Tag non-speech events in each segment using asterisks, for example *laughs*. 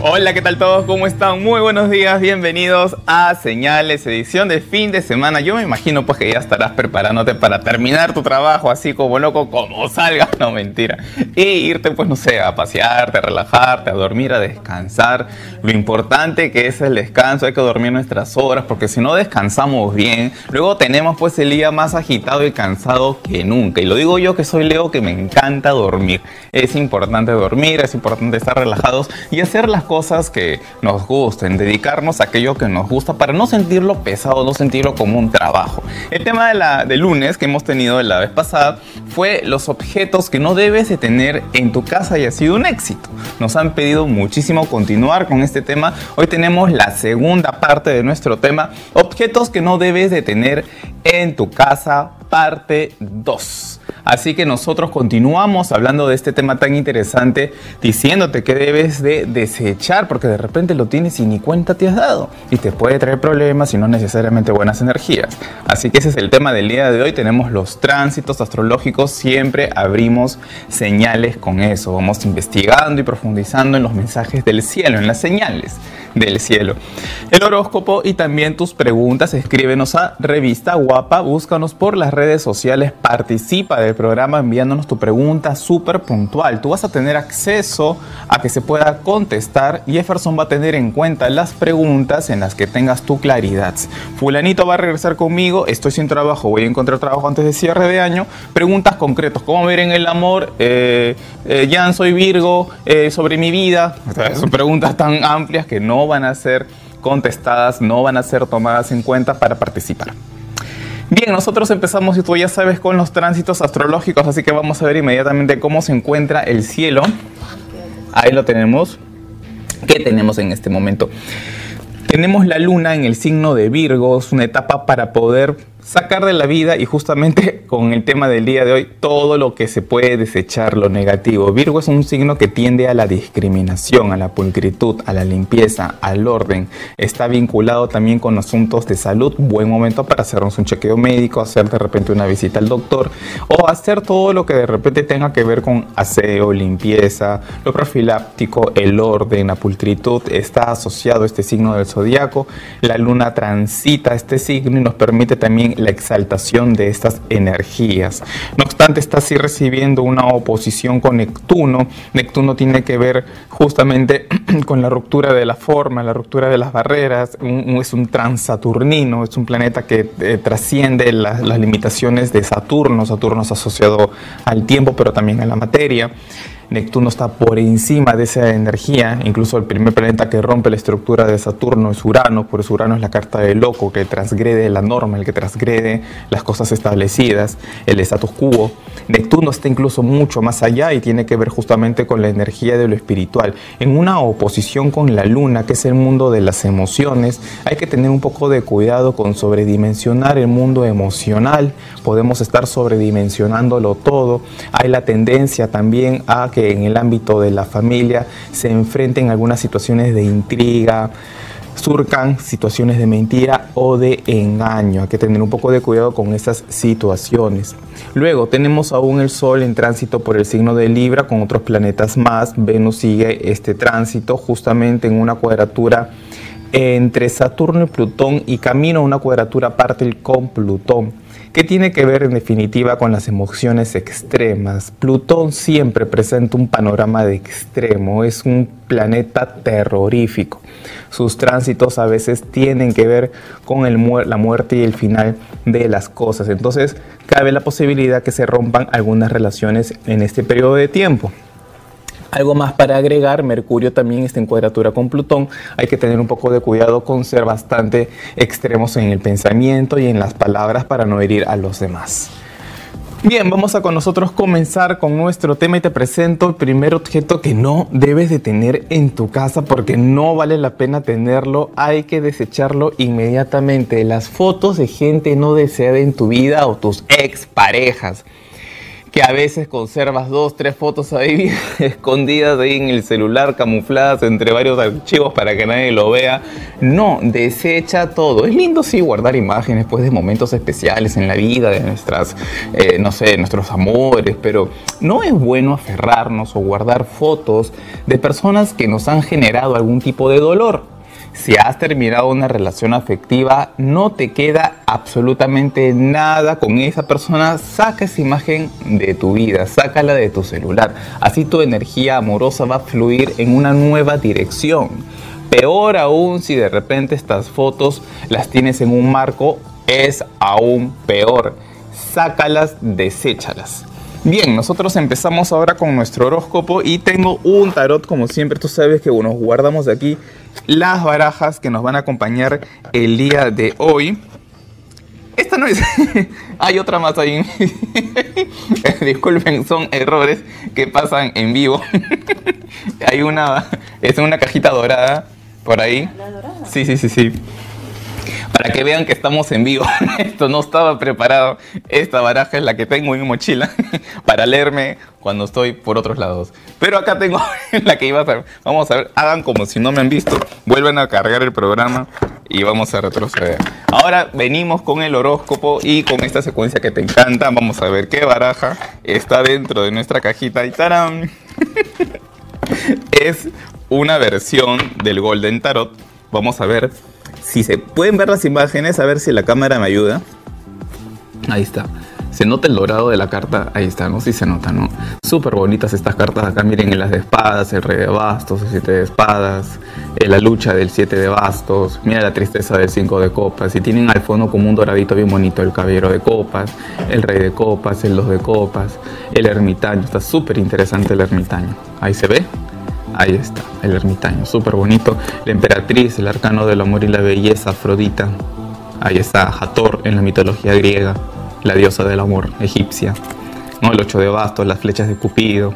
Hola, ¿qué tal todos? ¿Cómo están? Muy buenos días, bienvenidos a Señales, edición de fin de semana. Yo me imagino pues que ya estarás preparándote para terminar tu trabajo así como loco, como salga, *laughs* no mentira. Y irte pues no sé, a pasearte, a relajarte, a dormir, a descansar. Lo importante que es el descanso, hay que dormir nuestras horas porque si no descansamos bien, luego tenemos pues el día más agitado y cansado que nunca. Y lo digo yo que soy Leo que me encanta dormir. Es importante dormir, es importante estar relajados y hacer las cosas que nos gusten, dedicarnos a aquello que nos gusta para no sentirlo pesado, no sentirlo como un trabajo. El tema de la, de lunes que hemos tenido la vez pasada fue los objetos que no debes de tener en tu casa y ha sido un éxito. Nos han pedido muchísimo continuar con este tema. Hoy tenemos la segunda parte de nuestro tema, objetos que no debes de tener en tu casa, parte 2. Así que nosotros continuamos hablando de este tema tan interesante, diciéndote que debes de desechar, porque de repente lo tienes y ni cuenta te has dado. Y te puede traer problemas y no necesariamente buenas energías. Así que ese es el tema del día de hoy. Tenemos los tránsitos astrológicos, siempre abrimos señales con eso. Vamos investigando y profundizando en los mensajes del cielo, en las señales del cielo. El horóscopo y también tus preguntas, escríbenos a Revista Guapa, búscanos por las redes sociales, participa del programa enviándonos tu pregunta súper puntual. Tú vas a tener acceso a que se pueda contestar y Jefferson va a tener en cuenta las preguntas en las que tengas tu claridad. Fulanito va a regresar conmigo, estoy sin trabajo, voy a encontrar trabajo antes de cierre de año. Preguntas concretas, ¿cómo ver en el amor? Eh, eh, Jan, soy Virgo, eh, sobre mi vida. Son preguntas tan amplias que no van a ser contestadas, no van a ser tomadas en cuenta para participar. Bien, nosotros empezamos, y tú ya sabes, con los tránsitos astrológicos, así que vamos a ver inmediatamente cómo se encuentra el cielo. Ahí lo tenemos. ¿Qué tenemos en este momento? Tenemos la luna en el signo de Virgo, es una etapa para poder sacar de la vida y justamente *laughs* con el tema del día de hoy, todo lo que se puede desechar, lo negativo. Virgo es un signo que tiende a la discriminación, a la pulcritud, a la limpieza, al orden. Está vinculado también con asuntos de salud. Buen momento para hacernos un chequeo médico, hacer de repente una visita al doctor o hacer todo lo que de repente tenga que ver con aseo, limpieza, lo profiláctico, el orden, la pulcritud. Está asociado este signo del zodiaco. La luna transita este signo y nos permite también la exaltación de estas energías. No obstante, está así recibiendo una oposición con Neptuno. Neptuno tiene que ver justamente *clears throat* con la ruptura de la forma, la ruptura de las barreras. es un transaturnino, es un planeta que eh, trasciende las limitaciones de Saturno. Saturno es asociado al tiempo, pero también a la materia. Neptuno está por encima de esa energía, incluso el primer planeta que rompe la estructura de Saturno es Urano, por eso Urano es la carta del loco, que transgrede la norma, el que transgrede las cosas establecidas, el status quo. Neptuno está incluso mucho más allá y tiene que ver justamente con la energía de lo espiritual. En una oposición con la luna, que es el mundo de las emociones, hay que tener un poco de cuidado con sobredimensionar el mundo emocional, podemos estar sobredimensionándolo todo. Hay la tendencia también a que en el ámbito de la familia se enfrenten algunas situaciones de intriga, surcan situaciones de mentira o de engaño. Hay que tener un poco de cuidado con esas situaciones. Luego tenemos aún el Sol en tránsito por el signo de Libra con otros planetas más. Venus sigue este tránsito justamente en una cuadratura entre Saturno y Plutón y camino a una cuadratura parte con Plutón. ¿Qué tiene que ver en definitiva con las emociones extremas? Plutón siempre presenta un panorama de extremo, es un planeta terrorífico. Sus tránsitos a veces tienen que ver con la muerte y el final de las cosas. Entonces, cabe la posibilidad que se rompan algunas relaciones en este periodo de tiempo. Algo más para agregar, Mercurio también está en cuadratura con Plutón. Hay que tener un poco de cuidado con ser bastante extremos en el pensamiento y en las palabras para no herir a los demás. Bien, vamos a con nosotros comenzar con nuestro tema y te presento el primer objeto que no debes de tener en tu casa porque no vale la pena tenerlo, hay que desecharlo inmediatamente. Las fotos de gente no deseada en tu vida o tus exparejas. Que a veces conservas dos, tres fotos ahí *laughs* escondidas ahí en el celular, camufladas entre varios archivos para que nadie lo vea. No, desecha todo. Es lindo sí guardar imágenes pues de momentos especiales en la vida, de nuestras, eh, no sé, nuestros amores, pero no es bueno aferrarnos o guardar fotos de personas que nos han generado algún tipo de dolor si has terminado una relación afectiva, no te queda absolutamente nada con esa persona, saca esa imagen de tu vida, sácala de tu celular. Así tu energía amorosa va a fluir en una nueva dirección. Peor aún si de repente estas fotos las tienes en un marco, es aún peor. Sácalas, deséchalas. Bien, nosotros empezamos ahora con nuestro horóscopo y tengo un tarot como siempre, tú sabes que nos guardamos aquí las barajas que nos van a acompañar el día de hoy. Esta no es. *laughs* Hay otra más ahí. *laughs* Disculpen, son errores que pasan en vivo. *laughs* Hay una. Es una cajita dorada por ahí. ¿La dorada? Sí, sí, sí, sí para que vean que estamos en vivo. *laughs* Esto no estaba preparado. Esta baraja es la que tengo en mi mochila *laughs* para leerme cuando estoy por otros lados. Pero acá tengo *laughs* la que iba a hacer. Vamos a ver, hagan como si no me han visto. Vuelven a cargar el programa y vamos a retroceder. Ahora venimos con el horóscopo y con esta secuencia que te encanta. Vamos a ver qué baraja está dentro de nuestra cajita. Y ¡tarán! es una versión del Golden Tarot. Vamos a ver si se pueden ver las imágenes, a ver si la cámara me ayuda. Ahí está. Se nota el dorado de la carta, ahí está, ¿no? Sí se nota, ¿no? Súper bonitas estas cartas acá, miren, en las de espadas, el rey de bastos, el siete de espadas, en la lucha del siete de bastos, mira la tristeza del cinco de copas, y tienen al fondo como un doradito bien bonito, el caballero de copas, el rey de copas, el dos de copas, el ermitaño, está súper interesante el ermitaño, ahí se ve, Ahí está, el ermitaño, súper bonito. La emperatriz, el arcano del amor y la belleza, Afrodita. Ahí está Hathor en la mitología griega, la diosa del amor egipcia. ¿no? El 8 de bastos, las flechas de Cupido.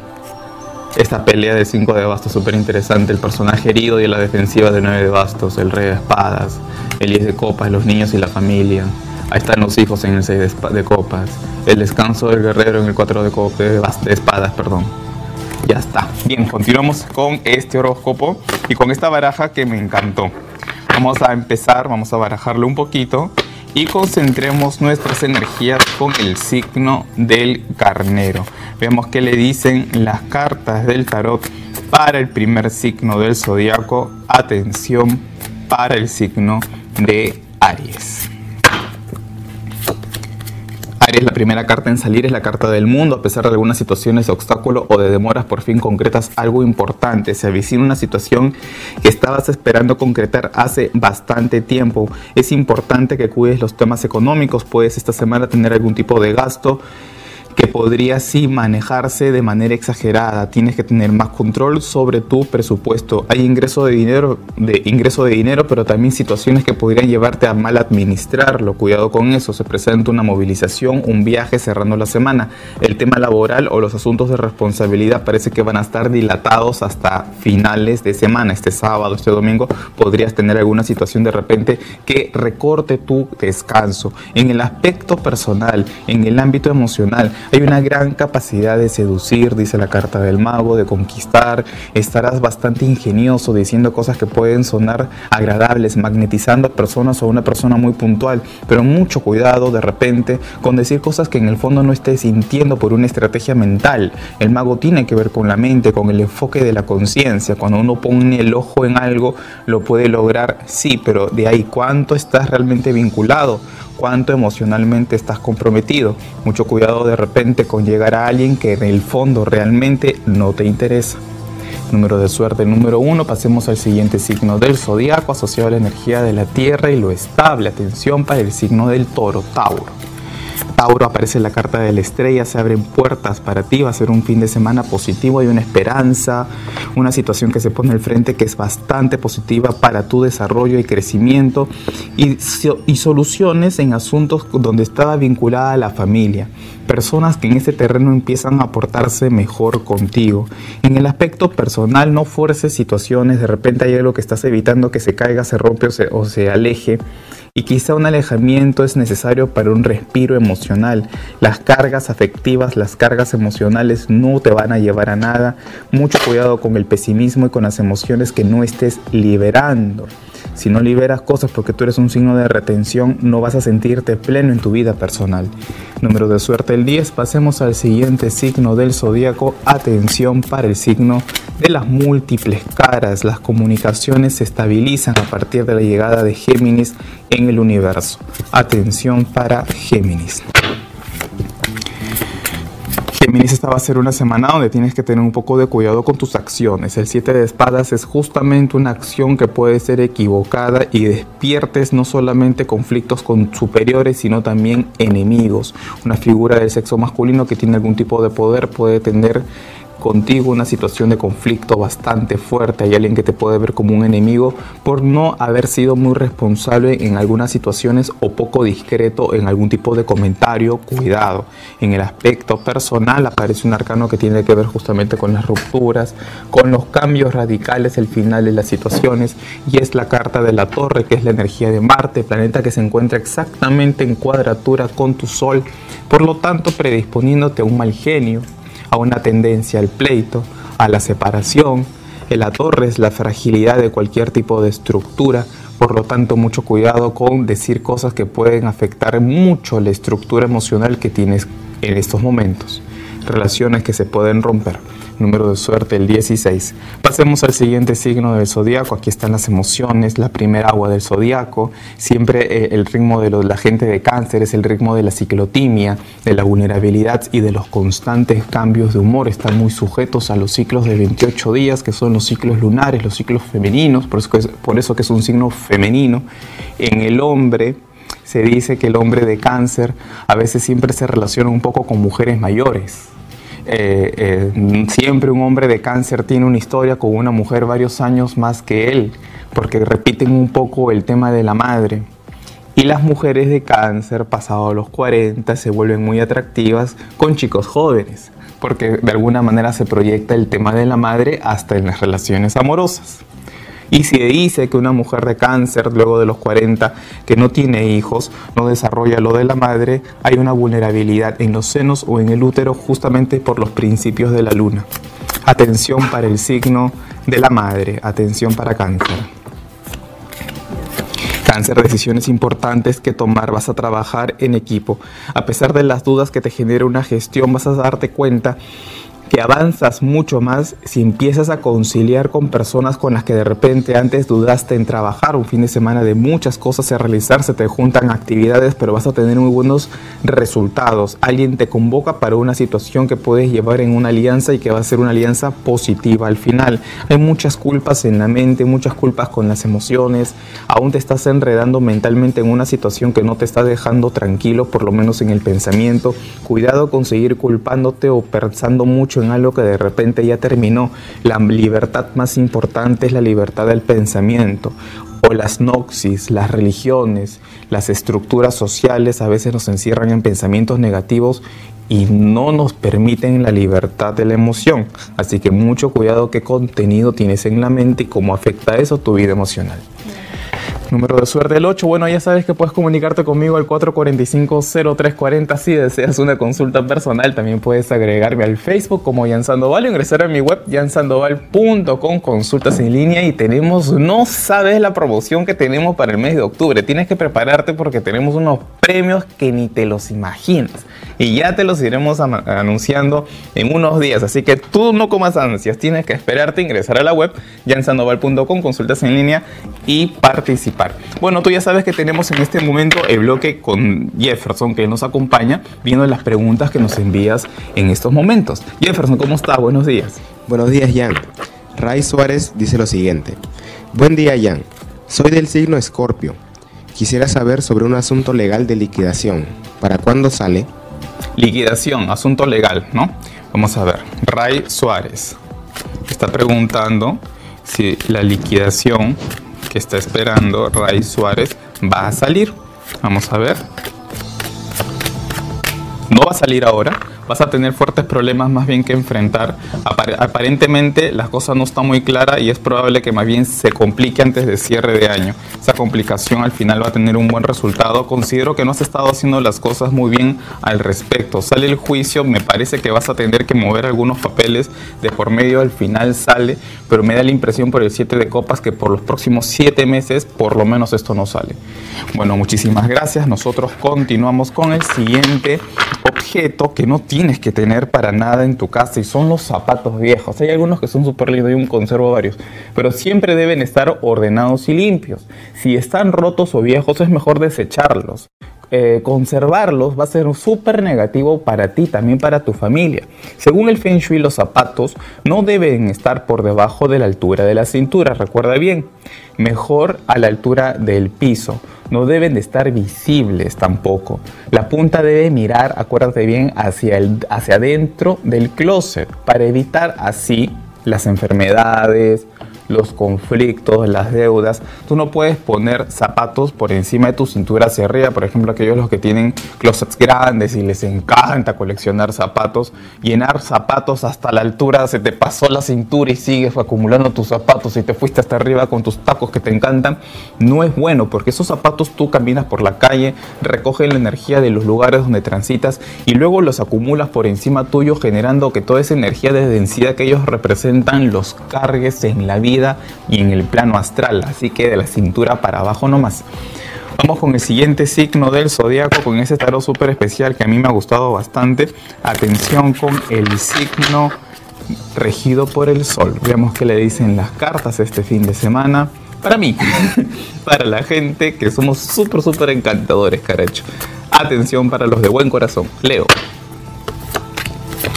Esta pelea de 5 de bastos súper interesante. El personaje herido y la defensiva de 9 de bastos. El rey de espadas. El 10 de copas, los niños y la familia. Ahí están los hijos en el 6 de, copas. El descanso del guerrero en el 4 de, copas, de espadas. Perdón. Ya está. Bien, continuamos con este horóscopo y con esta baraja que me encantó. Vamos a empezar, vamos a barajarlo un poquito y concentremos nuestras energías con el signo del carnero. Veamos qué le dicen las cartas del tarot para el primer signo del zodiaco. Atención para el signo de Aries. Aries, la primera carta en salir es la carta del mundo. A pesar de algunas situaciones de obstáculo o de demoras, por fin concretas algo importante. Se avicina una situación que estabas esperando concretar hace bastante tiempo. Es importante que cuides los temas económicos. Puedes esta semana tener algún tipo de gasto que podría sí manejarse de manera exagerada. Tienes que tener más control sobre tu presupuesto. Hay ingreso de dinero, de ingreso de dinero, pero también situaciones que podrían llevarte a mal administrarlo. Cuidado con eso. Se presenta una movilización, un viaje cerrando la semana. El tema laboral o los asuntos de responsabilidad parece que van a estar dilatados hasta finales de semana. Este sábado, este domingo, podrías tener alguna situación de repente que recorte tu descanso. En el aspecto personal, en el ámbito emocional, hay una gran capacidad de seducir, dice la carta del mago, de conquistar. Estarás bastante ingenioso diciendo cosas que pueden sonar agradables, magnetizando a personas o a una persona muy puntual. Pero mucho cuidado de repente con decir cosas que en el fondo no estés sintiendo por una estrategia mental. El mago tiene que ver con la mente, con el enfoque de la conciencia. Cuando uno pone el ojo en algo, lo puede lograr, sí, pero de ahí cuánto estás realmente vinculado cuánto emocionalmente estás comprometido. Mucho cuidado de repente con llegar a alguien que en el fondo realmente no te interesa. Número de suerte número uno, pasemos al siguiente signo del zodiaco asociado a la energía de la tierra y lo estable. Atención para el signo del toro, Tauro. Tauro aparece la carta de la estrella, se abren puertas para ti, va a ser un fin de semana positivo, hay una esperanza, una situación que se pone al frente que es bastante positiva para tu desarrollo y crecimiento y, soluciones en asuntos donde estaba vinculada la familia. Personas que en este terreno empiezan a portarse mejor contigo. En el aspecto personal no fuerces situaciones, de repente hay algo que estás evitando que se caiga, se rompe o se aleje y quizá un alejamiento es necesario para un respiro emocional. Las cargas afectivas, las cargas emocionales no te van a llevar a nada. Mucho cuidado con el pesimismo y con las emociones que no estés liberando. Si no liberas cosas porque tú eres un signo de retención, no vas a sentirte pleno en tu vida personal. Número de suerte el 10. Pasemos al siguiente signo del zodíaco. Atención para el signo de las múltiples caras. Las comunicaciones se estabilizan a partir de la llegada de Géminis en el universo. Atención para Géminis. Géminis, esta va a ser una semana donde tienes que tener un poco de cuidado con tus acciones. El 7 de espadas es justamente una acción que puede ser equivocada y despiertes no solamente conflictos con superiores, sino también enemigos. Una figura del sexo masculino que tiene algún tipo de poder puede tener contigo una situación de conflicto bastante fuerte, hay alguien que te puede ver como un enemigo por no haber sido muy responsable en algunas situaciones o poco discreto en algún tipo de comentario, cuidado. En el aspecto personal aparece un arcano que tiene que ver justamente con las rupturas, con los cambios radicales, el final de las situaciones y es la carta de la torre que es la energía de Marte, planeta que se encuentra exactamente en cuadratura con tu Sol, por lo tanto predisponiéndote a un mal genio a una tendencia al pleito, a la separación. La torre es la fragilidad de cualquier tipo de estructura, por lo tanto mucho cuidado con decir cosas que pueden afectar mucho la estructura emocional que tienes en estos momentos, relaciones que se pueden romper número de suerte el 16. Pasemos al siguiente signo del zodiaco. Aquí están las emociones, la primera agua del zodiaco. Siempre eh, el ritmo de la gente de cáncer es el ritmo de la ciclotimia, de la vulnerabilidad y de los constantes cambios de humor. Están muy sujetos a los ciclos de 28 días, que son los ciclos lunares, los ciclos femeninos, por eso por eso que es un signo femenino. En el hombre se dice que el hombre de cáncer a veces siempre se relaciona un poco con mujeres mayores eh, eh, siempre un hombre de cáncer tiene una historia con una mujer varios años más que él, porque repiten un poco el tema de la madre. Y las mujeres de cáncer, pasados los 40, se vuelven muy atractivas con chicos jóvenes, porque de alguna manera se proyecta el tema de la madre hasta en las relaciones amorosas. Y si dice que una mujer de cáncer luego de los 40 que no tiene hijos, no desarrolla lo de la madre, hay una vulnerabilidad en los senos o en el útero justamente por los principios de la luna. Atención para el signo de la madre, atención para cáncer. Cáncer, decisiones importantes que tomar, vas a trabajar en equipo. A pesar de las dudas que te genera una gestión, vas a darte cuenta que avanzas mucho más si empiezas a conciliar con personas con las que de repente antes dudaste en trabajar un fin de semana de muchas cosas a realizar, se te juntan actividades, pero vas a tener muy buenos resultados. Alguien te convoca para una situación que puedes llevar en una alianza y que va a ser una alianza positiva al final. Hay muchas culpas en la mente, muchas culpas con las emociones, aún te estás enredando mentalmente en una situación que no te está dejando tranquilo, por lo menos en el pensamiento. Cuidado con seguir culpándote o pensando mucho en algo que de repente ya terminó. La libertad más importante es la libertad del pensamiento o las noxis, las religiones, las estructuras sociales a veces nos encierran en pensamientos negativos y no nos permiten la libertad de la emoción. Así que mucho cuidado qué contenido tienes en la mente y cómo afecta eso tu vida emocional. Número de suerte el 8. Bueno, ya sabes que puedes comunicarte conmigo al 445-0340 si deseas una consulta personal. También puedes agregarme al Facebook como Jan Sandoval o ingresar a mi web jansandoval.com, consultas en línea y tenemos, no sabes la promoción que tenemos para el mes de octubre. Tienes que prepararte porque tenemos unos premios que ni te los imaginas y ya te los iremos anunciando en unos días. Así que tú no comas ansias, tienes que esperarte, ingresar a la web jansandoval.com, consultas en línea y participar. Bueno, tú ya sabes que tenemos en este momento el bloque con Jefferson que nos acompaña viendo las preguntas que nos envías en estos momentos. Jefferson, ¿cómo está? Buenos días. Buenos días, Jan. Ray Suárez dice lo siguiente. Buen día, Jan. Soy del signo Escorpio. Quisiera saber sobre un asunto legal de liquidación. ¿Para cuándo sale? Liquidación, asunto legal, ¿no? Vamos a ver. Ray Suárez está preguntando si la liquidación que está esperando Ray Suárez va a salir. Vamos a ver. No va a salir ahora vas a tener fuertes problemas más bien que enfrentar. aparentemente las cosas no están muy claras y es probable que más bien se complique antes de cierre de año. Esa complicación al final va a tener un buen resultado. Considero que no has estado haciendo las cosas muy bien al respecto. Sale el juicio, me parece que vas a tener que mover algunos papeles de por medio, al final sale, pero me da la impresión por el 7 de copas que por los próximos 7 meses por lo menos esto no sale. Bueno, muchísimas gracias. Nosotros continuamos con el siguiente objeto que no tienes que tener para nada en tu casa y son los zapatos viejos. Hay algunos que son súper lindos, y un conservo varios, pero siempre deben estar ordenados y limpios. Si están rotos o viejos es mejor desecharlos. Eh, conservarlos va a ser súper negativo para ti, también para tu familia. Según el Feng Shui, los zapatos no deben estar por debajo de la altura de la cintura, recuerda bien, mejor a la altura del piso. No deben de estar visibles tampoco. La punta debe mirar, acuérdate bien, hacia, el, hacia adentro del closet para evitar así las enfermedades, los conflictos, las deudas. Tú no puedes poner zapatos por encima de tu cintura hacia arriba. Por ejemplo, aquellos los que tienen closets grandes y les encanta coleccionar zapatos. Llenar zapatos hasta la altura, se te pasó la cintura y sigues acumulando tus zapatos y te fuiste hasta arriba con tus tacos que te encantan. No es bueno porque esos zapatos tú caminas por la calle, recogen la energía de los lugares donde transitas y luego los acumulas por encima tuyo generando que toda esa energía de densidad que ellos representan los cargues en la vida y en el plano astral, así que de la cintura para abajo nomás. Vamos con el siguiente signo del zodiaco, con ese tarot súper especial que a mí me ha gustado bastante. Atención con el signo regido por el sol. Veamos qué le dicen las cartas este fin de semana. Para mí, *laughs* para la gente que somos súper, súper encantadores, caracho. Atención para los de buen corazón. Leo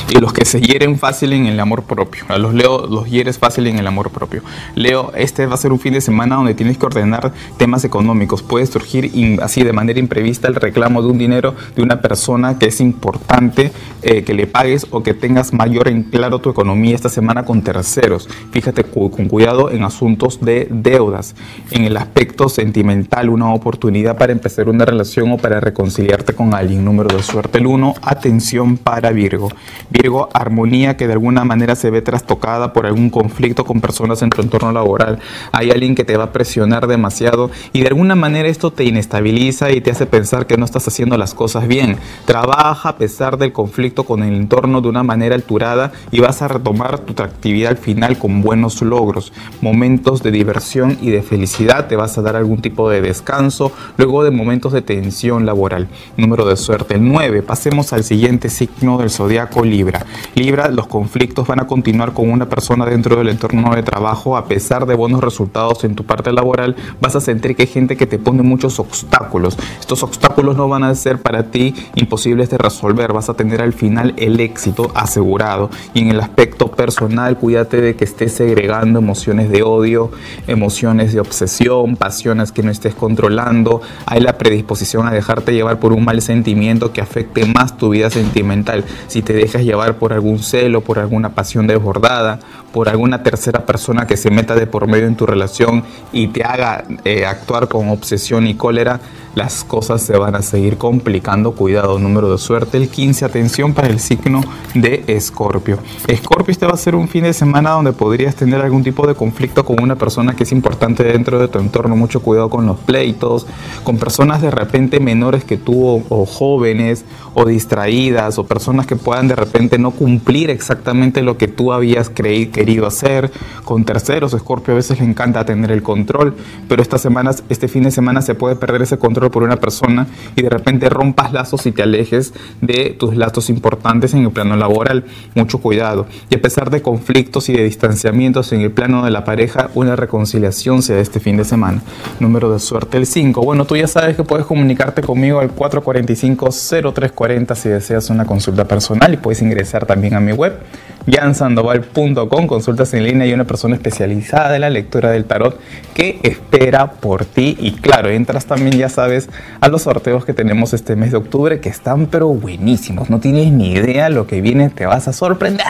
y los que se hieren fácil en el amor propio. A los Leo los hieres fácil en el amor propio. Leo, este va a ser un fin de semana donde tienes que ordenar temas económicos. Puede surgir así de manera imprevista el reclamo de un dinero de una persona que es importante eh, que le pagues o que tengas mayor en claro tu economía esta semana con terceros. Fíjate con cuidado en asuntos de deudas. En el aspecto sentimental, una oportunidad para empezar una relación o para reconciliarte con alguien. Número de suerte el 1. Atención para Virgo. Virgo, armonía que de alguna manera se ve trastocada por algún conflicto con personas en tu entorno laboral. Hay alguien que te va a presionar demasiado y de alguna manera esto te inestabiliza y te hace pensar que no estás haciendo las cosas bien. Trabaja a pesar del conflicto con el entorno de una manera alturada y vas a retomar tu actividad al final con buenos logros, momentos de diversión y de felicidad. Te vas a dar algún tipo de descanso luego de momentos de tensión laboral. Número de suerte el 9. Pasemos al siguiente signo del zodiaco libre. Libra. los conflictos van a continuar con una persona dentro del entorno de trabajo. A pesar de buenos resultados en tu parte laboral, vas a sentir que hay gente que te pone muchos obstáculos. Estos obstáculos no van a ser para ti imposibles de resolver. Vas a tener al final el éxito asegurado. Y en el aspecto personal, cuídate de que estés segregando emociones de odio, emociones de obsesión, pasiones que no estés controlando. Hay la predisposición a dejarte llevar por un mal sentimiento que afecte más tu vida sentimental. Si te dejas llevar por algún celo, por alguna pasión desbordada, por alguna tercera persona que se meta de por medio en tu relación y te haga eh, actuar con obsesión y cólera, las cosas se van a seguir complicando. Cuidado, número de suerte, el 15, atención para el signo de Escorpio. Escorpio, este va a ser un fin de semana donde podrías tener algún tipo de conflicto con una persona que es importante dentro de tu entorno. Mucho cuidado con los pleitos, con personas de repente menores que tú o, jóvenes o distraídas o personas que puedan de repente no cumplir exactamente lo que tú habías querido hacer. Con terceros, Escorpio a veces le encanta tener el control, pero estas semanas, este fin de semana se puede perder ese control por una persona y de repente rompas lazos y te alejes de tus lazos importantes en el plano laboral. Mucho cuidado. Y a pesar de conflictos y de distanciamientos en el plano de la pareja, una reconciliación se da este fin de semana. Número de suerte el 5. Bueno, tú ya sabes que puedes comunicarte conmigo al 445-0340 si deseas una consulta personal y puedes ingresar también a mi web jansandoval.com, consultas en línea y una persona especializada en la lectura del tarot que espera por ti. Y claro, entras también, ya sabes, a los sorteos que tenemos este mes de octubre que están pero buenísimos. No tienes ni idea lo que viene, te vas a sorprender.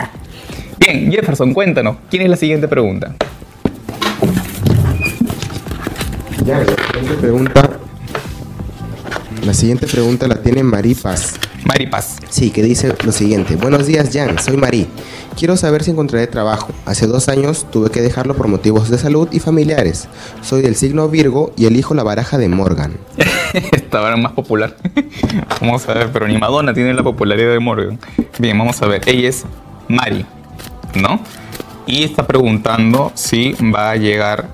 Bien, Jefferson, cuéntanos, ¿quién es la siguiente pregunta? Ya, la siguiente pregunta, la siguiente pregunta la tiene Maripas. Mari Paz. Sí, que dice lo siguiente. Buenos días, Jan. Soy Mari. Quiero saber si encontraré trabajo. Hace dos años tuve que dejarlo por motivos de salud y familiares. Soy del signo Virgo y elijo la baraja de Morgan. *laughs* Esta baraja más popular. *laughs* vamos a ver, pero ni Madonna tiene la popularidad de Morgan. Bien, vamos a ver. Ella es Mari, ¿no? Y está preguntando si va a llegar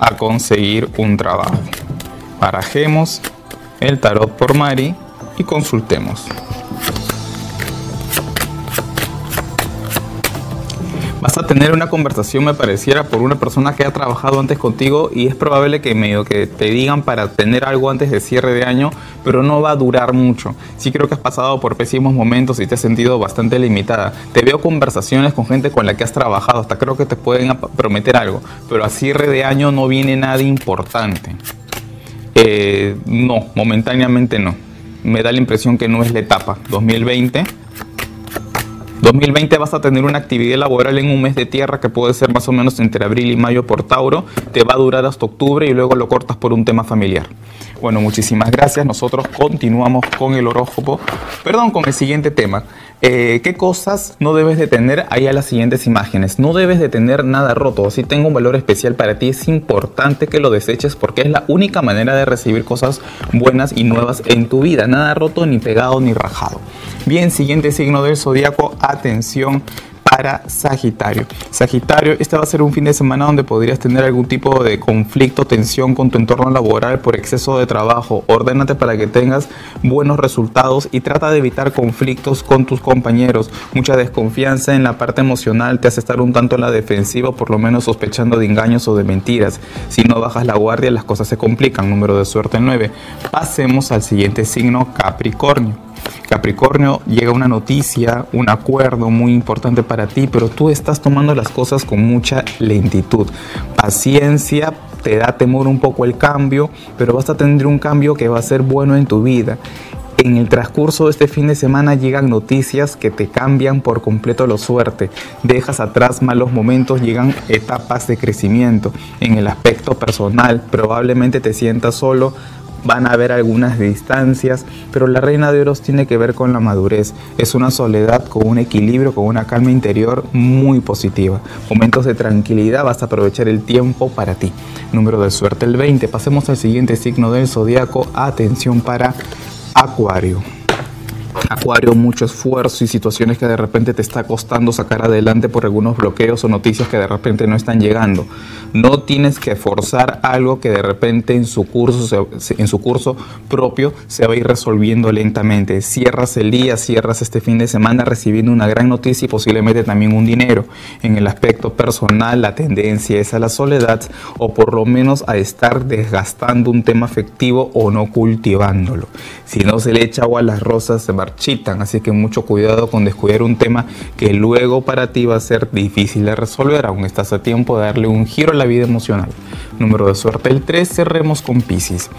a conseguir un trabajo. Barajemos el tarot por Mari y consultemos. Vas a tener una conversación, me pareciera, por una persona que ha trabajado antes contigo y es probable que medio que te digan para tener algo antes de cierre de año, pero no va a durar mucho. Sí creo que has pasado por pésimos momentos y te has sentido bastante limitada. Te veo conversaciones con gente con la que has trabajado, hasta creo que te pueden prometer algo, pero a cierre de año no viene nada importante. Eh, no, momentáneamente no. Me da la impresión que no es la etapa. 2020 2020 vas a tener una actividad laboral en un mes de tierra que puede ser más o menos entre abril y mayo por Tauro, te va a durar hasta octubre y luego lo cortas por un tema familiar. Bueno, muchísimas gracias. Nosotros continuamos con el horóscopo, perdón, con el siguiente tema. Eh, ¿Qué cosas no debes de tener ahí a las siguientes imágenes? No debes de tener nada roto. Si tengo un valor especial para ti, es importante que lo deseches porque es la única manera de recibir cosas buenas y nuevas en tu vida. Nada roto, ni pegado, ni rajado. Bien, siguiente signo del zodiaco. Atención para Sagitario. Sagitario, este va a ser un fin de semana donde podrías tener algún tipo de conflicto, tensión con tu entorno laboral por exceso de trabajo. Ordénate para que tengas buenos resultados y trata de evitar conflictos con tus compañeros. Mucha desconfianza en la parte emocional te hace estar un tanto en la defensiva, por lo menos sospechando de engaños o de mentiras. Si no bajas la guardia, las cosas se complican. Número de suerte 9. Pasemos al siguiente signo, Capricornio. Capricornio, llega una noticia, un acuerdo muy importante para ti, pero tú estás tomando las cosas con mucha lentitud. Paciencia, te da temor un poco el cambio, pero vas a tener un cambio que va a ser bueno en tu vida. En el transcurso de este fin de semana llegan noticias que te cambian por completo la suerte. Dejas atrás malos momentos, llegan etapas de crecimiento. En el aspecto personal, probablemente te sientas solo, van a haber algunas distancias, pero la reina de oros tiene que ver con la madurez. Es una soledad con un equilibrio, con una calma interior muy positiva. Momentos de tranquilidad, vas a aprovechar el tiempo para ti. Número de suerte el 20. Pasemos al siguiente signo del zodiaco. Atención para Acuario. Acuario, mucho esfuerzo y situaciones que de repente te está costando sacar adelante por algunos bloqueos o noticias que de repente no están llegando. No tienes que forzar algo que de repente en su curso, en su curso propio se va a ir resolviendo lentamente. Cierras el día, cierras este fin de semana recibiendo una gran noticia y posiblemente también un dinero. En el aspecto personal, la tendencia es a la soledad o por lo menos a estar desgastando un tema afectivo o no cultivándolo. Si no se le echa agua a las rosas, se así que mucho cuidado con descuidar un tema que luego para ti va a ser difícil de resolver, aún estás a tiempo de darle un giro a la vida emocional. Número de suerte el 3, cerremos con Pisces.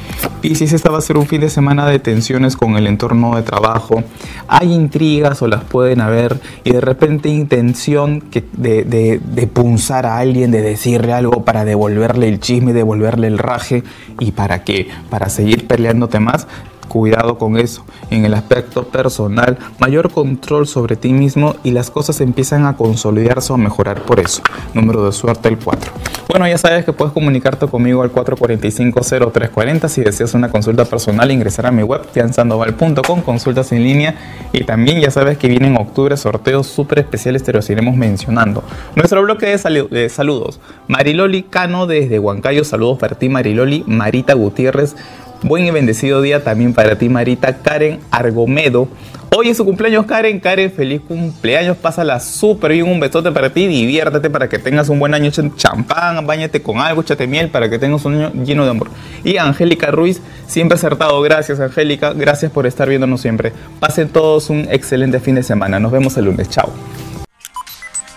Pisces, esta va a ser un fin de semana de tensiones con el entorno de trabajo. Hay intrigas o las pueden haber y de repente intención de, de punzar a alguien, de decirle algo para devolverle el chisme, devolverle el raje. ¿Y para qué? Para seguir peleándote más Cuidado con eso. En el aspecto personal, mayor control sobre ti mismo y las cosas empiezan a consolidarse o a mejorar por eso. Número de suerte el 4. Bueno, ya sabes que puedes comunicarte conmigo al 445-0340 si deseas una consulta personal, ingresar a mi web fianzandoval.com, consultas en línea y también ya sabes que vienen en octubre sorteos súper especiales, te los iremos mencionando. Nuestro bloque de, de saludos. Mariloli Cano desde Huancayo, saludos para ti Mariloli, Marita Gutiérrez, Buen y bendecido día también para ti, Marita. Karen Argomedo. Hoy es su cumpleaños, Karen. Karen, feliz cumpleaños. Pásala súper bien. Un besote para ti. Diviértete para que tengas un buen año. Champán, bañate con algo, échate miel para que tengas un año lleno de amor. Y Angélica Ruiz, siempre acertado. Gracias, Angélica. Gracias por estar viéndonos siempre. Pasen todos un excelente fin de semana. Nos vemos el lunes. Chao.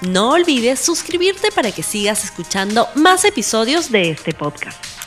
No olvides suscribirte para que sigas escuchando más episodios de este podcast.